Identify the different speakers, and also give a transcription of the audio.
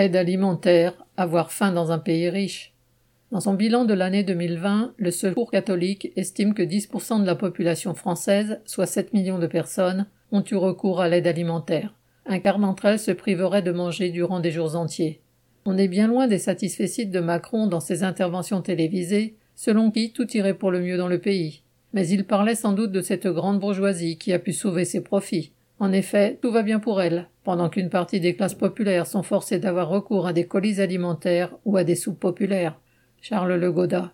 Speaker 1: Aide alimentaire, avoir faim dans un pays riche. Dans son bilan de l'année 2020, le Secours catholique estime que 10% de la population française, soit 7 millions de personnes, ont eu recours à l'aide alimentaire. Un quart d'entre elles se priveraient de manger durant des jours entiers. On est bien loin des satisfecits de Macron dans ses interventions télévisées, selon qui tout irait pour le mieux dans le pays. Mais il parlait sans doute de cette grande bourgeoisie qui a pu sauver ses profits. En effet, tout va bien pour elle, pendant qu'une partie des classes populaires sont forcées d'avoir recours à des colis alimentaires ou à des soupes populaires. Charles Le Goda.